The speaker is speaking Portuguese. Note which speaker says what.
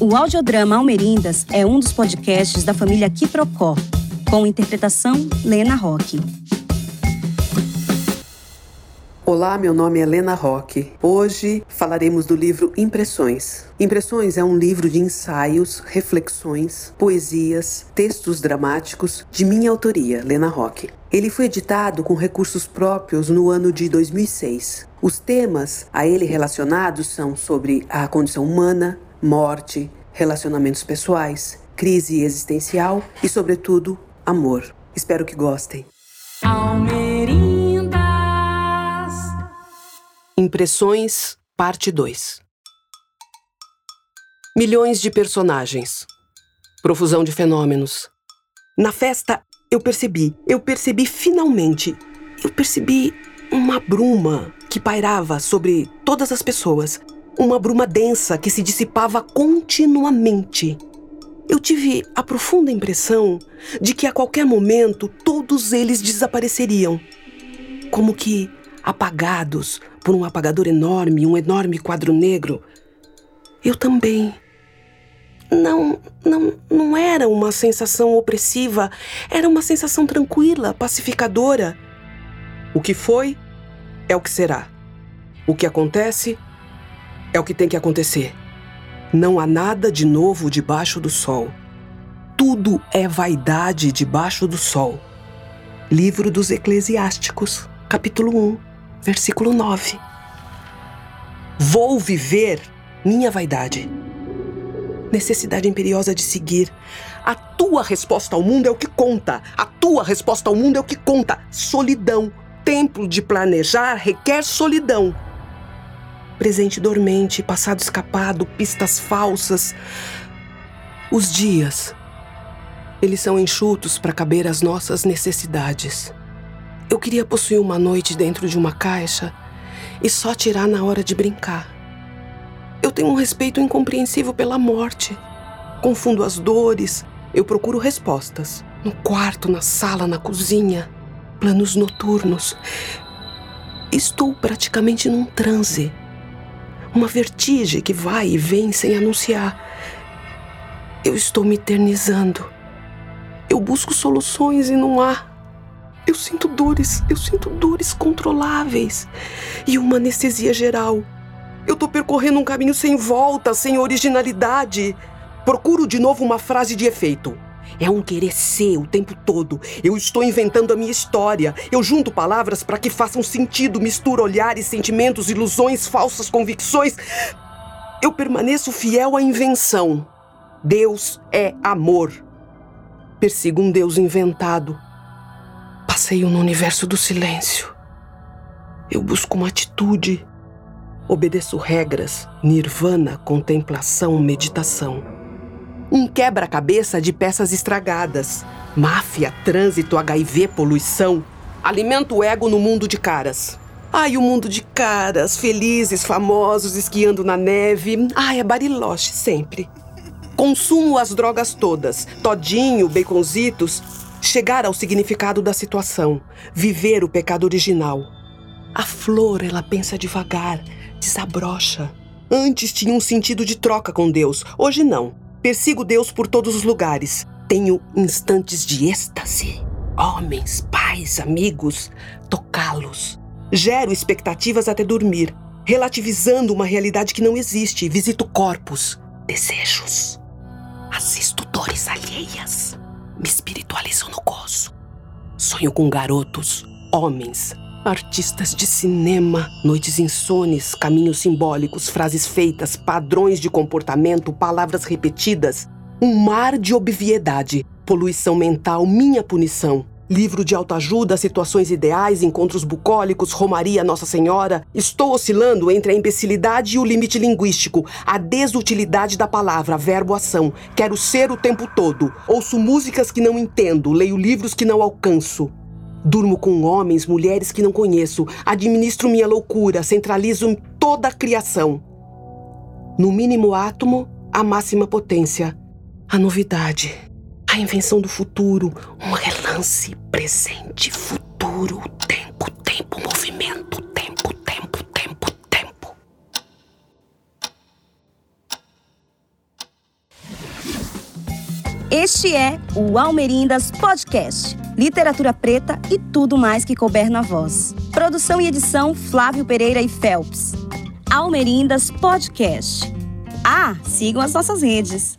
Speaker 1: O audiodrama Almerindas é um dos podcasts da família Quiprocó, com interpretação Lena Roque.
Speaker 2: Olá, meu nome é Lena Roque. Hoje falaremos do livro Impressões. Impressões é um livro de ensaios, reflexões, poesias, textos dramáticos de minha autoria, Lena Roque. Ele foi editado com recursos próprios no ano de 2006. Os temas a ele relacionados são sobre a condição humana, morte, relacionamentos pessoais, crise existencial e, sobretudo, amor. Espero que gostem.
Speaker 3: Almerindas.
Speaker 2: Impressões, parte 2. Milhões de personagens. Profusão de fenômenos. Na festa, eu percebi, eu percebi finalmente, eu percebi uma bruma que pairava sobre todas as pessoas uma bruma densa que se dissipava continuamente. Eu tive a profunda impressão de que a qualquer momento todos eles desapareceriam, como que apagados por um apagador enorme, um enorme quadro negro. Eu também. Não, não, não era uma sensação opressiva, era uma sensação tranquila, pacificadora. O que foi é o que será. O que acontece é o que tem que acontecer. Não há nada de novo debaixo do sol. Tudo é vaidade debaixo do sol. Livro dos Eclesiásticos, capítulo 1, versículo 9. Vou viver minha vaidade. Necessidade imperiosa de seguir. A tua resposta ao mundo é o que conta. A tua resposta ao mundo é o que conta. Solidão. Templo de planejar requer solidão presente dormente, passado escapado, pistas falsas. Os dias, eles são enxutos para caber às nossas necessidades. Eu queria possuir uma noite dentro de uma caixa e só tirar na hora de brincar. Eu tenho um respeito incompreensível pela morte. Confundo as dores, eu procuro respostas. No quarto, na sala, na cozinha, planos noturnos. Estou praticamente num transe uma vertigem que vai e vem sem anunciar. Eu estou me eternizando. Eu busco soluções e não há. Eu sinto dores, eu sinto dores controláveis e uma anestesia geral. Eu estou percorrendo um caminho sem volta, sem originalidade. Procuro de novo uma frase de efeito. É um querer ser o tempo todo. Eu estou inventando a minha história. Eu junto palavras para que façam sentido, misturo olhares, sentimentos, ilusões, falsas convicções. Eu permaneço fiel à invenção. Deus é amor. Persigo um Deus inventado. Passeio no universo do silêncio. Eu busco uma atitude. Obedeço regras, nirvana, contemplação, meditação um quebra-cabeça de peças estragadas. Máfia, trânsito, HIV, poluição. Alimento o ego no mundo de caras. Ai, o mundo de caras, felizes, famosos, esquiando na neve. Ai, é bariloche sempre. Consumo as drogas todas, todinho, baconzitos. Chegar ao significado da situação. Viver o pecado original. A flor, ela pensa devagar, desabrocha. Antes tinha um sentido de troca com Deus, hoje não. Persigo Deus por todos os lugares. Tenho instantes de êxtase. Homens, pais, amigos, tocá-los. Gero expectativas até dormir, relativizando uma realidade que não existe. Visito corpos, desejos. Assisto dores alheias. Me espiritualizo no gozo. Sonho com garotos, homens, Artistas de cinema, noites insones, caminhos simbólicos, frases feitas, padrões de comportamento, palavras repetidas. Um mar de obviedade, poluição mental, minha punição. Livro de autoajuda, situações ideais, encontros bucólicos, Romaria Nossa Senhora. Estou oscilando entre a imbecilidade e o limite linguístico, a desutilidade da palavra, verbo-ação. Quero ser o tempo todo. Ouço músicas que não entendo, leio livros que não alcanço. Durmo com homens, mulheres que não conheço, administro minha loucura, centralizo em toda a criação. No mínimo átomo, a máxima potência, a novidade, a invenção do futuro, um relance, presente, futuro, tempo, tempo, movimento, tempo, tempo, tempo, tempo.
Speaker 1: Este é o Almerindas Podcast. Literatura preta e tudo mais que couber na voz. Produção e edição Flávio Pereira e Phelps. Almerindas Podcast. Ah, sigam as nossas redes.